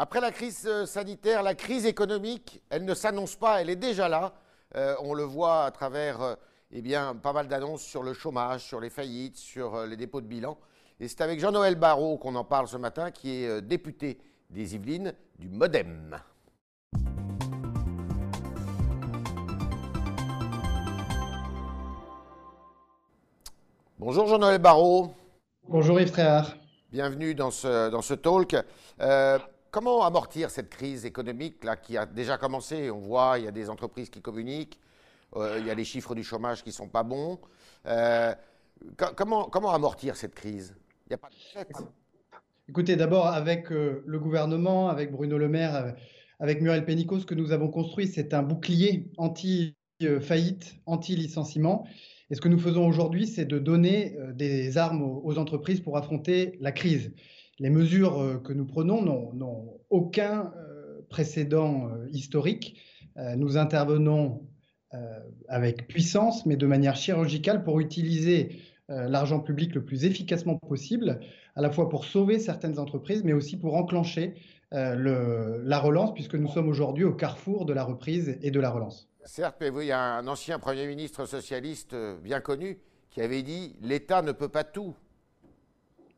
Après la crise euh, sanitaire, la crise économique, elle ne s'annonce pas, elle est déjà là. Euh, on le voit à travers euh, eh bien, pas mal d'annonces sur le chômage, sur les faillites, sur les dépôts de bilan. Et c'est avec Jean-Noël Barrot qu'on en parle ce matin, qui est député des Yvelines du Modem. Bonjour Jean-Noël Barrot. Bonjour Yves Tréhard. Bienvenue dans ce, dans ce talk comment amortir cette crise économique là, qui a déjà commencé? On voit, il y a des entreprises qui communiquent, euh, il y a les chiffres du chômage qui ne sont pas bons. Euh, comment, comment amortir cette crise? Il n'y a pas de Écoutez, d'abord, avec euh, le gouvernement, avec Bruno Le Maire, avec Muriel Pénicaud, ce que nous avons construit, c'est un bouclier anti-faillite, anti-licenciement. Et ce que nous faisons aujourd'hui, c'est de donner des armes aux entreprises pour affronter la crise les mesures euh, que nous prenons n'ont aucun euh, précédent euh, historique. Nous intervenons avec puissance, mais de manière chirurgicale, pour utiliser l'argent public le plus efficacement possible, à la fois pour sauver certaines entreprises, mais aussi pour enclencher la relance, puisque nous sommes aujourd'hui au carrefour de la reprise et de la relance. Certes, mais il y a un ancien Premier ministre socialiste bien connu qui avait dit l'État ne peut pas tout.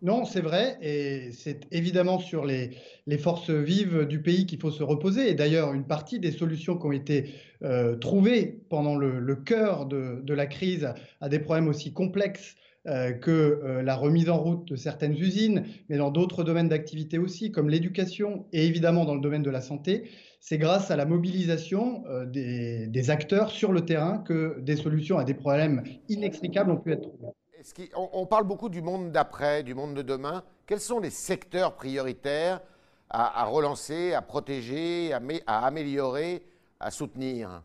Non, c'est vrai, et c'est évidemment sur les, forces vives du pays qu'il faut se reposer. Et d'ailleurs, une partie des solutions qui ont été euh, trouvées pendant le, cœur de, la crise à des problèmes aussi complexes euh, que euh, la remise en route de certaines usines, mais dans d'autres domaines d'activité aussi, comme l'éducation et évidemment dans le domaine de la santé, c'est grâce à la mobilisation des acteurs sur le terrain que des solutions à des problèmes inextricables ont pu être trouvées on, parle beaucoup du monde d'après, du monde de demain. Quels sont les secteurs prioritaires à, relancer, à protéger, à, améliorer, à soutenir?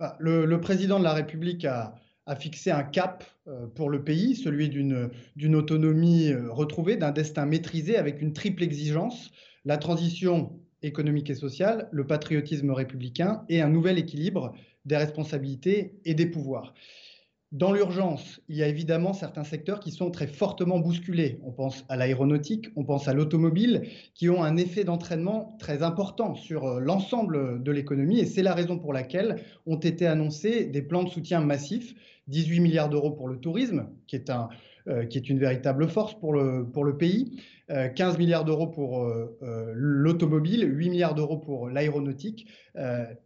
Bah, le, président de la République a, fixé un cap euh, pour le pays, celui d'une autonomie euh, retrouvée, d'un destin maîtrisé avec une triple exigence, la transition économique et sociale, le patriotisme républicain et un nouvel équilibre des responsabilités et des pouvoirs. Dans l'urgence, il y a évidemment certains secteurs qui sont très fortement bousculés. On pense à l'aéronautique, on pense à l'automobile, qui ont un effet d'entraînement très important sur euh, l'ensemble de l'économie. Et c'est la raison pour laquelle ont été annoncés des plans de soutien massifs, 18 milliards d'euros pour le tourisme, qui est, euh, une véritable force pour le, pour le pays, 15 euh, milliards d'euros pour l'automobile, 8 milliards d'euros pour l'aéronautique,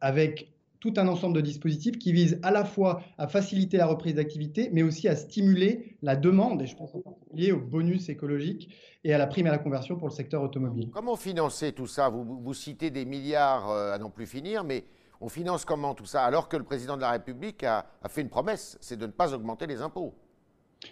avec tout un ensemble de dispositifs qui visent à la fois à faciliter la reprise d'activité, mais aussi à stimuler la demande, et je pense en particulier au bonus écologique et à la prime à la conversion pour le secteur automobile. Comment financer tout ça? Vous, vous, citez des milliards euh, à n'en plus finir, mais on finance comment tout ça? Alors que le président de la République a, fait une promesse, c'est de ne pas augmenter les impôts.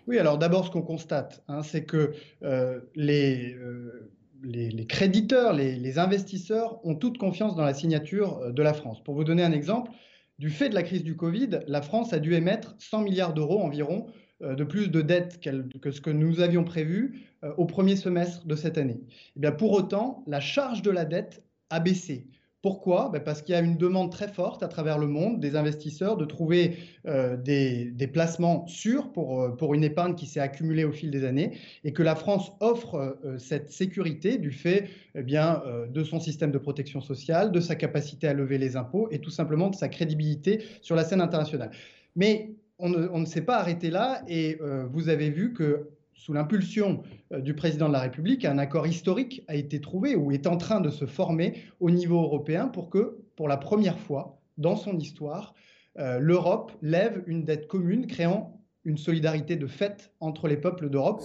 Oui, alors d'abord, ce qu'on constate, hein, c'est que euh, les, euh, les, créditeurs, les, investisseurs ont toute confiance dans la signature euh, de la France. Pour vous donner un exemple, du fait de la crise du Covid, la France a dû émettre 100 milliards d'euros environ euh, de plus de dettes que ce que nous avions prévu euh, au premier semestre de cette année. Et eh bien pour autant, la charge de la dette a baissé. Pourquoi? Ben, Parce qu'il y a une demande très forte à travers le monde des investisseurs de trouver euh, des, placements sûrs pour, euh, pour une épargne qui s'est accumulée au fil des années et que la France offre euh, cette sécurité du fait eh bien, de son système de protection sociale, de sa capacité à lever les impôts et tout simplement de sa crédibilité sur la scène internationale. Mais on ne s'est pas arrêté là et vous avez vu que sous l'impulsion euh, du président de la République, un accord historique a été trouvé ou est en train de se former au niveau européen pour que, pour la première fois dans son histoire, euh, l'Europe lève une dette commune, créant une solidarité de fait entre les peuples d'Europe.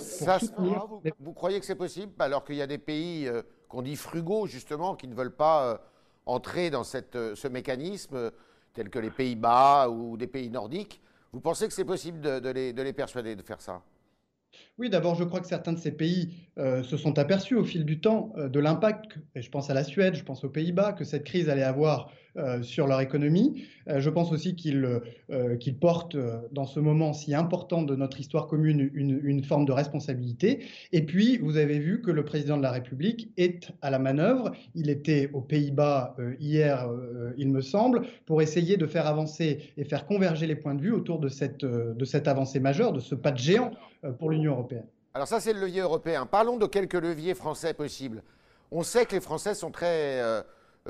Vous, vous, croyez que c'est possible alors qu'il y a des pays euh, qu'on dit frugaux justement qui ne veulent pas entrer dans cette, ce mécanisme, tels que les Pays-Bas ou des pays nordiques? Vous pensez que c'est possible de, les, de les persuader de faire ça? Oui, d'abord, je crois que certains de ces pays euh, se sont aperçus au fil du temps euh, de l'impact, et je pense à la Suède, je pense aux Pays-Bas, que cette crise allait avoir euh, sur leur économie. je pense aussi qu'ils portent dans ce moment si important de notre histoire commune une, forme de responsabilité. Et puis, vous avez vu que le président de la République est à la manœuvre. Il était aux Pays-Bas hier, il me semble, pour essayer de faire avancer et faire converger les points de vue autour de cette, avancée majeure, de ce pas de géant pour l'Union européenne. Alors ça, c'est le levier européen. Parlons de quelques leviers français possibles. On sait que les Français sont très euh,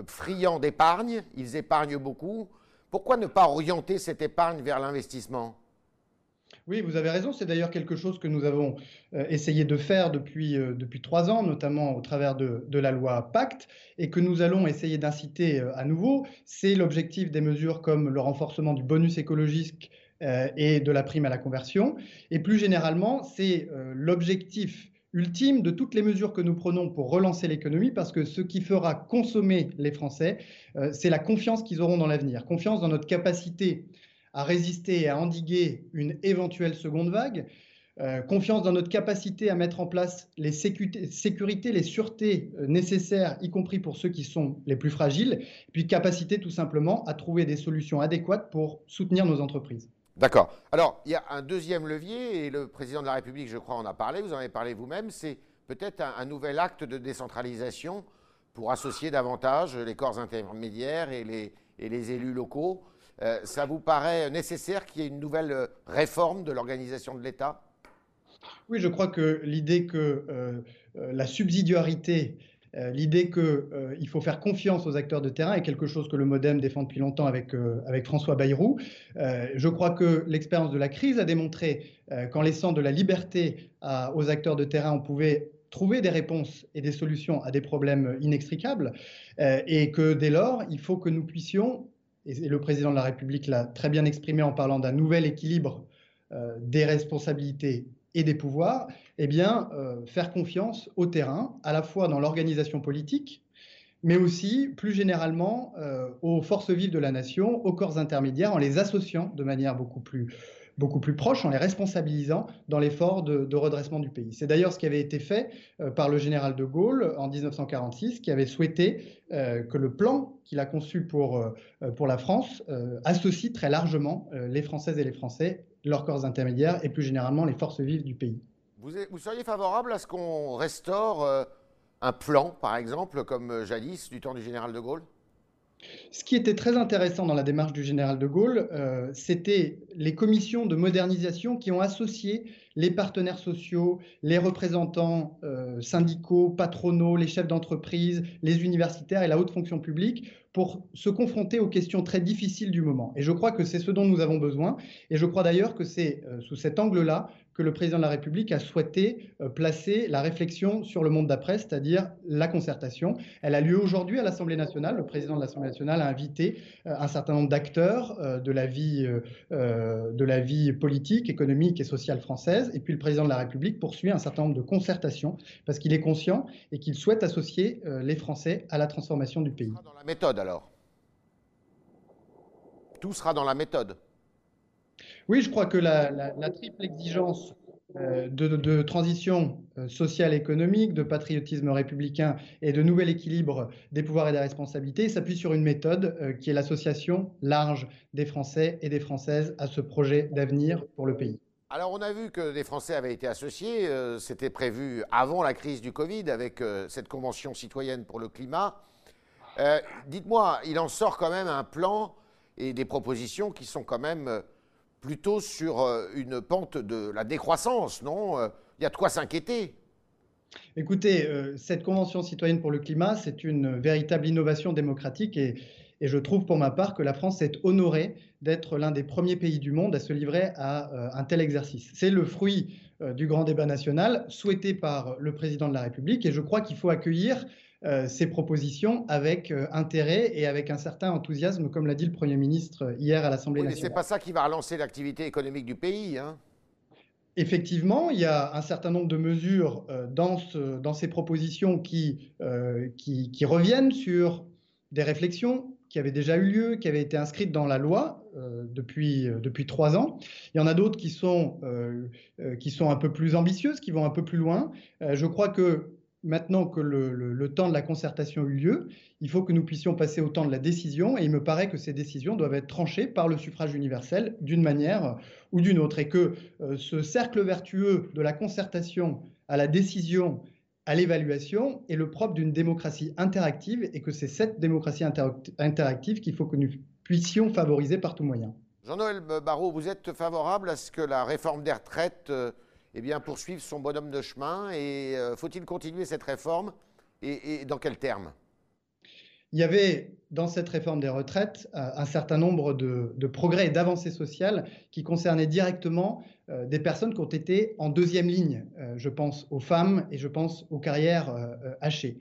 friands d'épargne, ils épargnent beaucoup. Pourquoi ne pas orienter cette épargne vers l'investissement? Oui, vous avez raison. C'est d'ailleurs quelque chose que nous avons euh, essayé de faire depuis, euh, depuis trois ans, notamment au travers de, la loi Pacte, et que nous allons essayer d'inciter euh, à nouveau. C'est l'objectif des mesures comme le renforcement du bonus écologique et de la prime à la conversion. Et plus généralement, c'est l'objectif ultime de toutes les mesures que nous prenons pour relancer l'économie, parce que ce qui fera consommer les Français, c'est la confiance qu'ils auront dans l'avenir, confiance dans notre capacité à résister et à endiguer une éventuelle seconde vague, euh, confiance dans notre capacité à mettre en place les sécurités, les sûretés euh, nécessaires, y compris pour ceux qui sont les plus fragiles, puis capacité tout simplement à trouver des solutions adéquates pour soutenir nos entreprises. D'accord. Alors, il y a un deuxième levier, et le président de la République, je crois, en a parlé, vous en avez parlé vous-même, c'est peut-être un, nouvel acte de décentralisation pour associer davantage les corps intermédiaires et les, élus locaux. Euh, ça vous paraît nécessaire qu'il y ait une nouvelle euh, réforme de l'organisation de l'État? Oui, je crois que l'idée que euh, la subsidiarité, l'idée qu'il faut faire confiance aux acteurs de terrain est quelque chose que le Modem défend depuis longtemps avec, avec François Bayrou. je crois que l'expérience de la crise a démontré qu'en laissant de la liberté aux acteurs de terrain, on pouvait trouver des réponses et des solutions à des problèmes inextricables, et que dès lors, il faut que nous puissions et le président de la République l'a très bien exprimé en parlant d'un nouvel équilibre euh, des responsabilités et des pouvoirs, eh bien, euh, faire confiance au terrain, à la fois dans l'organisation politique, mais aussi, plus généralement, euh, aux forces vives de la nation, aux corps intermédiaires, en les associant de manière beaucoup plus beaucoup plus proches en les responsabilisant dans l'effort de, redressement du pays. C'est d'ailleurs ce qui avait été fait euh, par le général de Gaulle en 1946, qui avait souhaité que le plan qu'il a conçu pour, pour la France associe très largement les Françaises et les Français, leurs corps intermédiaires et plus généralement les forces vives du pays. Vous, vous seriez favorable à ce qu'on restaure un plan, par exemple, comme jadis du temps du général de Gaulle? Ce qui était très intéressant dans la démarche du général de Gaulle, euh, c'était les commissions de modernisation qui ont associé les partenaires sociaux, les représentants euh, syndicaux, patronaux, les chefs d'entreprise, les universitaires et la haute fonction publique pour se confronter aux questions très difficiles du moment. Et je crois que c'est ce dont nous avons besoin. Et je crois d'ailleurs que c'est euh, sous cet angle-là le président de la République a souhaité euh, placer la réflexion sur le monde d'après, c'est-à-dire la concertation. Elle a lieu aujourd'hui à l'Assemblée nationale. Le président de l'Assemblée nationale a invité euh, un certain nombre d'acteurs de, la vie, de la vie politique, économique et sociale française. Et puis le président de la République poursuit un certain nombre de concertations parce qu'il est conscient et qu'il souhaite associer les Français à la transformation du pays. Dans la méthode alors Tout sera dans la méthode. Oui, je crois que la, triple exigence euh, de, transition euh, sociale et économique, de patriotisme républicain et de nouvel équilibre des pouvoirs et des responsabilités s'appuie sur une méthode euh, qui est l'association large des Français et des Françaises à ce projet d'avenir pour le pays. Alors on a vu que des Français avaient été associés, c'était prévu avant la crise du Covid avec cette convention citoyenne pour le climat. Dites-moi, il en sort quand même un plan et des propositions qui sont quand même plutôt sur euh, une pente de la décroissance, non Il y a de quoi s'inquiéter. Écoutez, cette Convention citoyenne pour le climat, c'est une véritable innovation démocratique et, je trouve pour ma part que la France est honorée d'être l'un des premiers pays du monde à se livrer à un tel exercice. C'est le fruit du grand débat national souhaité par le président de la République et je crois qu'il faut accueillir euh, ces propositions avec euh, intérêt et avec un certain enthousiasme, comme l'a dit le Premier ministre hier à l'Assemblée oui, nationale. Mais ce n'est pas ça qui va relancer l'activité économique du pays. Hein. Effectivement, il y a un certain nombre de mesures euh, dans, dans, ces propositions qui, qui, qui, reviennent sur des réflexions qui avaient déjà eu lieu, qui avaient été inscrites dans la loi depuis, depuis trois ans. Il y en a d'autres qui, sont qui sont un peu plus ambitieuses, qui vont un peu plus loin. je crois que maintenant que le, temps de la concertation a eu lieu, il faut que nous puissions passer au temps de la décision et il me paraît que ces décisions doivent être tranchées par le suffrage universel d'une manière ou d'une autre et que euh, ce cercle vertueux de la concertation à la décision à l'évaluation est le propre d'une démocratie interactive et que c'est cette démocratie interactive qu'il faut que nous puissions favoriser par tout moyen. Jean-Noël Barrot, vous êtes favorable à ce que la réforme des retraites euh, eh bien, poursuivre son bonhomme de chemin Et euh, faut-il continuer cette réforme et, dans quels termes Il y avait dans cette réforme des retraites un certain nombre de, progrès et d'avancées sociales qui concernaient directement des personnes qui ont été en deuxième ligne. je pense aux femmes et je pense aux carrières hachées.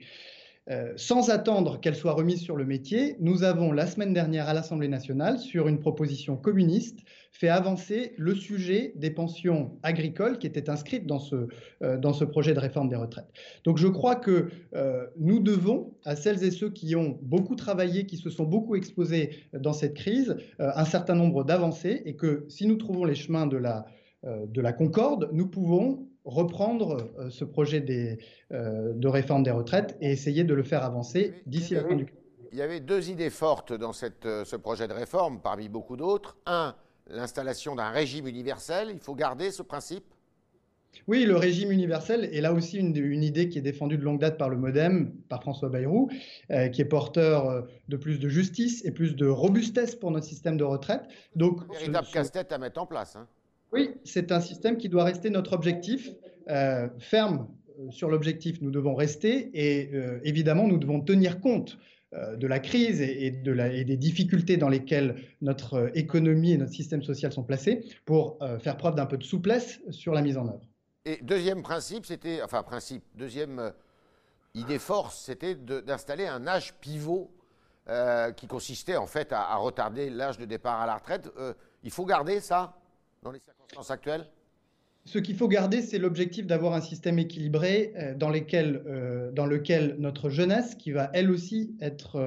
Euh, sans attendre qu'elle soit remise sur le métier, nous avons la semaine dernière à l'Assemblée nationale, sur une proposition communiste, fait avancer le sujet des pensions agricoles qui était inscrite dans ce, euh, dans ce projet de réforme des retraites. Donc je crois que euh, nous devons à celles et ceux qui ont beaucoup travaillé, qui se sont beaucoup exposés dans cette crise, un certain nombre d'avancées et que si nous trouvons les chemins de la, de la concorde, nous pouvons reprendre euh, ce projet des, euh, de réforme des retraites et essayer de le faire avancer d'ici la fin du Il y avait deux idées fortes dans cette, euh, ce projet de réforme, parmi beaucoup d'autres. Un, l'installation d'un régime universel. Il faut garder ce principe? Oui, le régime universel est là aussi une, une, idée qui est défendue de longue date par le Modem, par François Bayrou, qui est porteur de plus de justice et plus de robustesse pour notre système de retraite. Donc, véritable casse-tête à mettre en place. Hein. Oui, c'est un système qui doit rester notre objectif. Euh, ferme euh, sur l'objectif, nous devons rester et euh, évidemment, nous devons tenir compte de la crise et, des difficultés dans lesquelles notre économie et notre système social sont placés pour faire preuve d'un peu de souplesse sur la mise en œuvre. Et deuxième principe, c'était, enfin principe, deuxième idée force, c'était d'installer un âge pivot qui consistait en fait à retarder l'âge de départ à la retraite. il faut garder ça dans les circonstances actuelles? Ce qu'il faut garder, c'est l'objectif d'avoir un système équilibré euh, dans, euh, dans, lequel notre jeunesse, qui va elle aussi être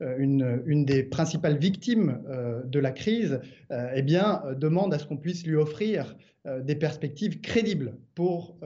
euh, une, des principales victimes de la crise, eh bien, demande à ce qu'on puisse lui offrir des perspectives crédibles pour,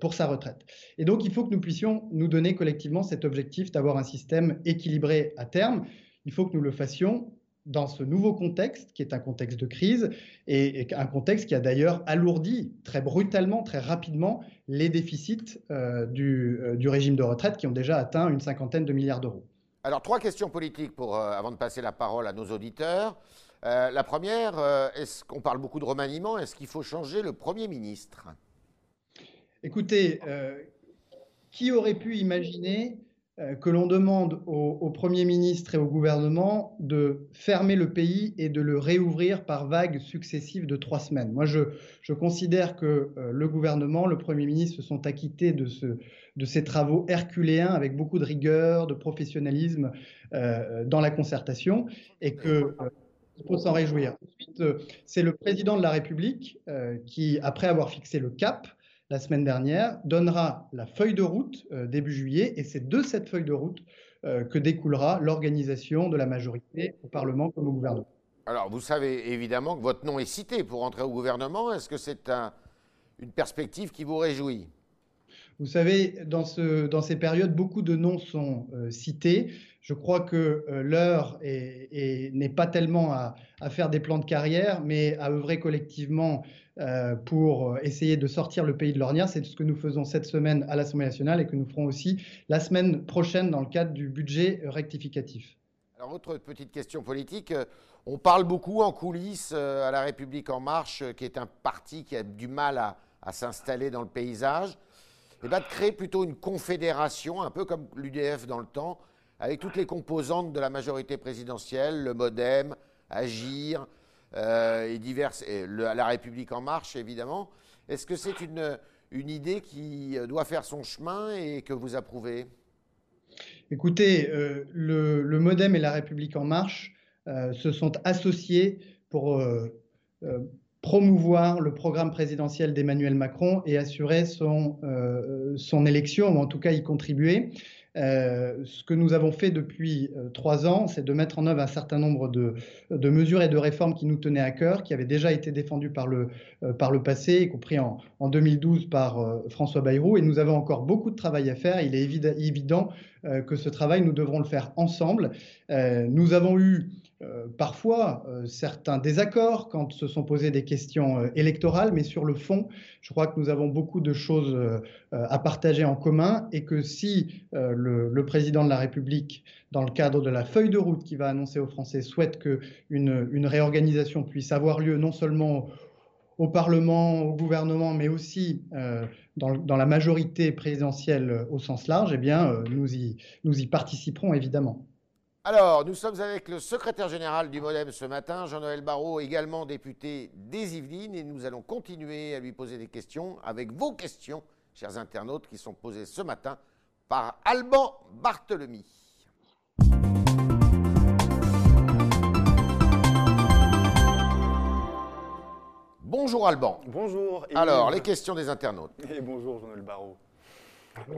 pour sa retraite. Et donc, il faut que nous puissions nous donner collectivement cet objectif d'avoir un système équilibré à terme. Il faut que nous le fassions dans ce nouveau contexte, qui est un contexte de crise, et, un contexte qui a d'ailleurs alourdi très brutalement, très rapidement, les déficits euh, euh, du, régime de retraite qui ont déjà atteint une cinquantaine de milliards d'euros. Alors, trois questions politiques pour, euh, avant de passer la parole à nos auditeurs. la première, est-ce qu'on parle beaucoup de remaniement? Est-ce qu'il faut changer le Premier ministre? Écoutez, qui aurait pu imaginer que l'on demande au, Premier ministre et au gouvernement de fermer le pays et de le réouvrir par vagues successives de trois semaines. Moi, je, considère que euh, le gouvernement, le Premier ministre se sont acquittés de, ces travaux herculéens avec beaucoup de rigueur, de professionnalisme euh, dans la concertation et que... faut s'en réjouir. Ensuite, c'est le président de la République qui, après avoir fixé le cap, la semaine dernière, donnera la feuille de route euh, début juillet, et c'est de cette feuille de route euh, que découlera l'organisation de la majorité au Parlement comme au gouvernement. Alors, vous savez évidemment que votre nom est cité pour entrer au gouvernement. Est-ce que c'est une perspective qui vous réjouit? Vous savez, dans, ce, dans, ces périodes, beaucoup de noms sont euh, cités. Je crois que l'heure n'est pas tellement à, à, faire des plans de carrière, mais à œuvrer collectivement euh, pour essayer de sortir le pays de l'ornière. C'est ce que nous faisons cette semaine à l'Assemblée nationale et que nous ferons aussi la semaine prochaine dans le cadre du budget rectificatif. Alors, autre petite question politique. Euh, on parle beaucoup en coulisses euh, à La République En Marche, qui est un parti qui a du mal à, s'installer dans le paysage, et bien de créer plutôt une confédération, un peu comme l'UDF dans le temps, avec toutes les composantes de la majorité présidentielle, le Modem, Agir, euh, et diverses, et la République en marche, évidemment. Est-ce que c'est une, une idée qui doit faire son chemin et que vous approuvez? Écoutez, euh, le, Modem et la République en marche euh, se sont associés pour promouvoir le programme présidentiel d'Emmanuel Macron et assurer son, son élection, ou en tout cas y contribuer. Euh, ce que nous avons fait depuis euh, trois ans, c'est de mettre en œuvre un certain nombre de, mesures et de réformes qui nous tenaient à cœur, qui avaient déjà été défendues par le, euh, passé, y compris en, en 2012 par François Bayrou. Et nous avons encore beaucoup de travail à faire. Il est évident que ce travail, nous devrons le faire ensemble. nous avons eu parfois euh, certains désaccords quand se sont posées des questions euh, électorales, mais sur le fond, je crois que nous avons beaucoup de choses à partager en commun et que si le, président de la République, dans le cadre de la feuille de route qui va annoncer aux Français, souhaite qu'une une réorganisation puisse avoir lieu non seulement au Parlement, au gouvernement, mais aussi dans, la majorité présidentielle au sens large, eh bien, nous y participerons évidemment. Alors, nous sommes avec le secrétaire général du Modem ce matin, Jean-Noël Barrot, également député des Yvelines, et nous allons continuer à lui poser des questions avec vos questions, chers internautes, qui sont posées ce matin par Alban Barthelemy. Bonjour Alban. Bonjour. Alors, les questions des internautes. Et bonjour Jean-Noël Barrot.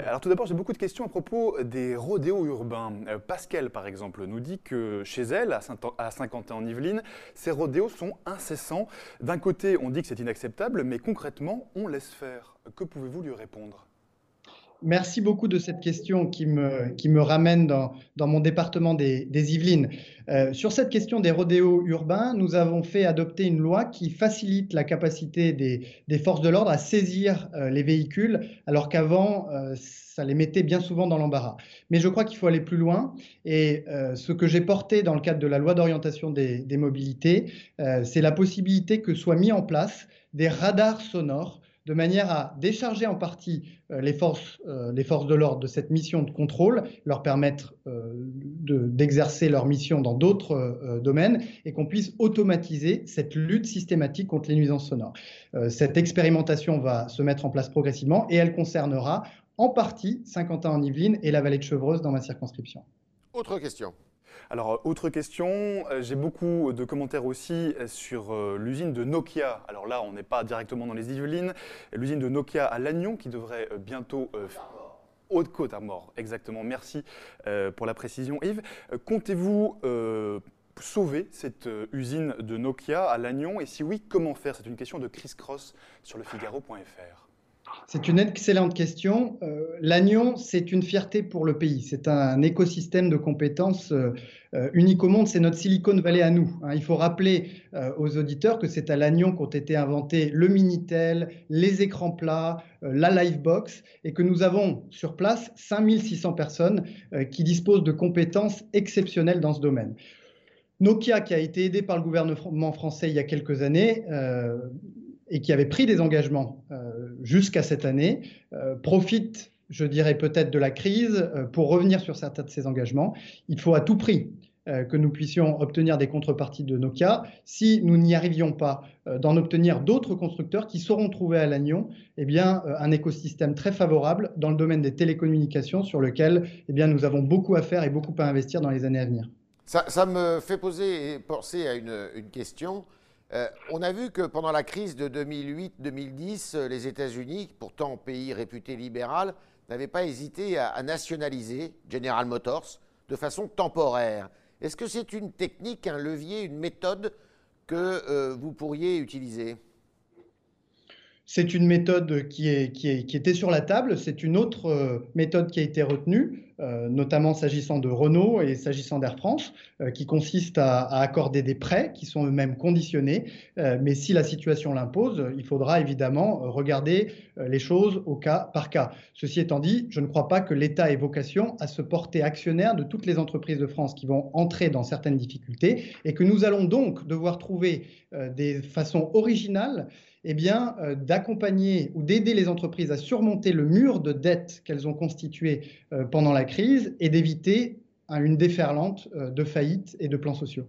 Alors tout d'abord, j'ai beaucoup de questions à propos des rodéos urbains. Euh, Pascal, par exemple, nous dit que chez elle, à Saint-Quentin-en-Yvelines, ces rodéos sont incessants. D'un côté, on dit que c'est inacceptable, mais concrètement, on laisse faire. Que pouvez-vous lui répondre? Merci beaucoup de cette question qui me, ramène dans, mon département des, Yvelines. Euh, sur cette question des rodéos urbains, nous avons fait adopter une loi qui facilite la capacité des, des forces de l'ordre à saisir euh, les véhicules, alors qu'avant, euh, ça les mettait bien souvent dans l'embarras. Mais je crois qu'il faut aller plus loin. Et ce que j'ai porté dans le cadre de la loi d'orientation des, des mobilités, c'est la possibilité que soient mis en place des radars sonores de manière à décharger en partie euh, les, forces, euh, les forces de l'ordre de cette mission de contrôle, leur permettre euh, d'exercer leur mission dans d'autres domaines et qu'on puisse automatiser cette lutte systématique contre les nuisances sonores. cette expérimentation va se mettre en place progressivement et elle concernera en partie Saint-Quentin-en-Yvelines et la vallée de Chevreuse dans ma circonscription. Autre question. Alors, euh, autre question, euh, j'ai beaucoup de commentaires aussi euh, sur l'usine de Nokia. Alors là, on n'est pas directement dans les Yvelines. L'usine de Nokia à Lannion qui devrait bientôt... Haute-Côte à mort, exactement. Merci pour la précision. Yves, comptez-vous sauver cette usine de Nokia à Lannion? Et si oui, comment faire? C'est une question de Chris Cross sur le Figaro.fr. C'est une excellente question. Euh, L'Agnon, c'est une fierté pour le pays. C'est un écosystème de compétences euh, euh, unique au monde. C'est notre Silicon Valley à nous. Hein. Il faut rappeler aux auditeurs que c'est à Lannion qu'ont été inventés le Minitel, les écrans plats, la Livebox, et que nous avons sur place 5600 personnes qui disposent de compétences exceptionnelles dans ce domaine. Nokia, qui a été aidé par le gouvernement français il y a quelques années, et qui avait pris des engagements jusqu'à cette année, euh, profite, je dirais peut-être, de la crise euh, pour revenir sur certains de ces engagements. Il faut à tout prix que nous puissions obtenir des contreparties de Nokia. Si nous n'y arrivions pas d'en obtenir d'autres constructeurs qui sauront trouver à Lannion eh bien, un écosystème très favorable dans le domaine des télécommunications sur lequel eh bien, nous avons beaucoup à faire et beaucoup à investir dans les années à venir. Ça, me fait poser et penser à une question. Euh, on a vu que pendant la crise de 2008-2010, euh, les États-Unis, pourtant pays réputé libéral, n'avaient pas hésité à, nationaliser General Motors de façon temporaire. Est-ce que c'est une technique, un levier, une méthode que euh, vous pourriez utiliser? C'est une méthode qui, était sur la table, c'est une autre euh, méthode qui a été retenue, euh, notamment s'agissant de Renault et s'agissant d'Air France, euh, qui consiste à, accorder des prêts qui sont eux-mêmes conditionnés. mais si la situation l'impose, il faudra évidemment regarder les choses au cas par cas. Ceci étant dit, je ne crois pas que l'État ait vocation à se porter actionnaire de toutes les entreprises de France qui vont entrer dans certaines difficultés et que nous allons donc devoir trouver des façons originales eh bien, euh, d'accompagner ou d'aider les entreprises à surmonter le mur de dette qu'elles ont constitué euh, pendant la crise et d'éviter une déferlante euh, de faillites et de plans sociaux.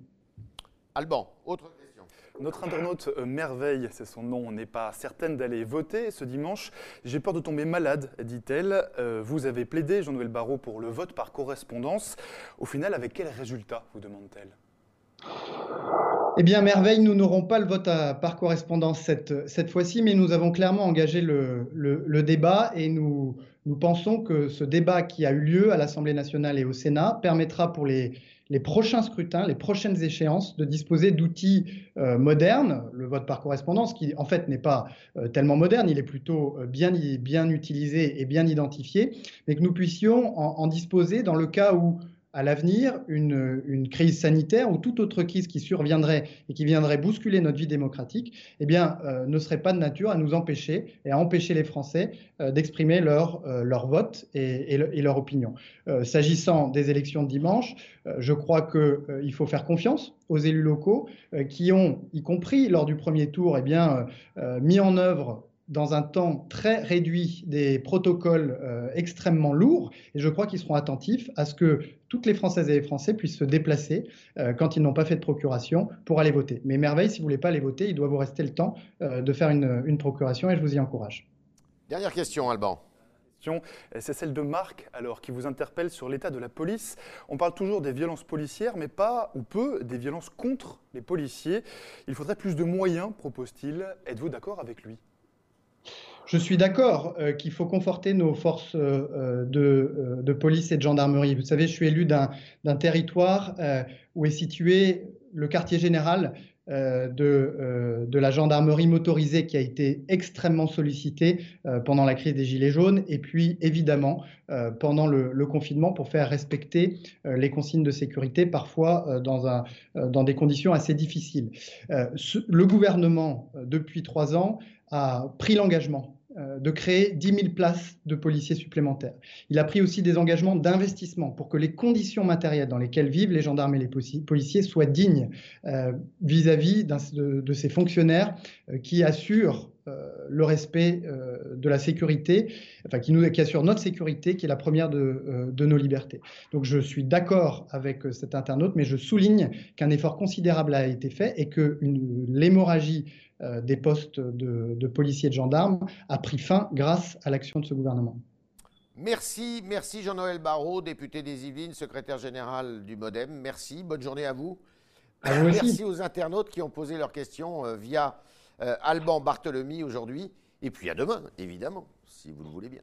Alban, autre question. Notre internaute Merveille, c'est son nom, n'est pas certaine d'aller voter ce dimanche. J'ai peur de tomber malade, dit-elle. vous avez plaidé, Jean-Noël Barrot, pour le vote par correspondance. Au final, avec quel résultat vous demande-t-elle? Eh bien, merveille, nous n'aurons pas le vote par correspondance cette, cette fois-ci, mais nous avons clairement engagé le, le, débat et nous, nous pensons que ce débat qui a eu lieu à l'Assemblée nationale et au Sénat permettra pour les, les prochains scrutins, les prochaines échéances, de disposer d'outils euh, modernes, le vote par correspondance, qui en fait n'est pas euh, tellement moderne, il est plutôt euh, bien, bien utilisé et bien identifié, mais que nous puissions en, en disposer dans le cas où à l'avenir une, crise sanitaire ou toute autre crise qui surviendrait et qui viendrait bousculer notre vie démocratique, eh bien, euh, ne serait pas de nature à nous empêcher et à empêcher les Français euh, d'exprimer leur, euh, leur vote et, et, leur opinion. S'agissant des élections de dimanche, je crois qu'il faut faire confiance aux élus locaux qui ont, y compris lors du premier tour, eh bien, mis en œuvre dans un temps très réduit des protocoles euh, extrêmement lourds. Et je crois qu'ils seront attentifs à ce que toutes les Françaises et les Français puissent se déplacer euh, quand ils n'ont pas fait de procuration pour aller voter. Mais merveille, si vous ne voulez pas aller voter, il doit vous rester le temps euh, de faire une, une, procuration et je vous y encourage. Dernière question, Alban. C'est celle de Marc, alors, qui vous interpelle sur l'état de la police. On parle toujours des violences policières, mais pas ou peu des violences contre les policiers. Il faudrait plus de moyens, propose-t-il. Êtes-vous d'accord avec lui? Je suis d'accord euh, qu'il faut conforter nos forces euh, euh, de, police et de gendarmerie. Vous savez, je suis élu d'un territoire où est situé le quartier général de, la gendarmerie motorisée qui a été extrêmement sollicité pendant la crise des Gilets jaunes et puis évidemment pendant le, confinement pour faire respecter les consignes de sécurité, parfois dans, des conditions assez difficiles. le gouvernement, depuis trois ans, a pris l'engagement de créer 10 000 places de policiers supplémentaires. Il a pris aussi des engagements d'investissement pour que les conditions matérielles dans lesquelles vivent les gendarmes et les policiers soient dignes euh, vis-à-vis de, ces fonctionnaires euh, qui assurent le respect de la sécurité, enfin qui, nous, qui assurent notre sécurité, qui est la première de, de nos libertés. Donc je suis d'accord avec cet internaute, mais je souligne qu'un effort considérable a été fait et que l'hémorragie euh, des postes de, policiers et de gendarmes a pris fin grâce à l'action de ce gouvernement. Merci, merci Jean-Noël Barrot, député des Yvelines, secrétaire général du Modem. Merci, bonne journée à vous. merci aux internautes qui ont posé leurs questions euh, via euh, Alban Barthelemy aujourd'hui. Et puis à demain, évidemment, si vous le voulez bien.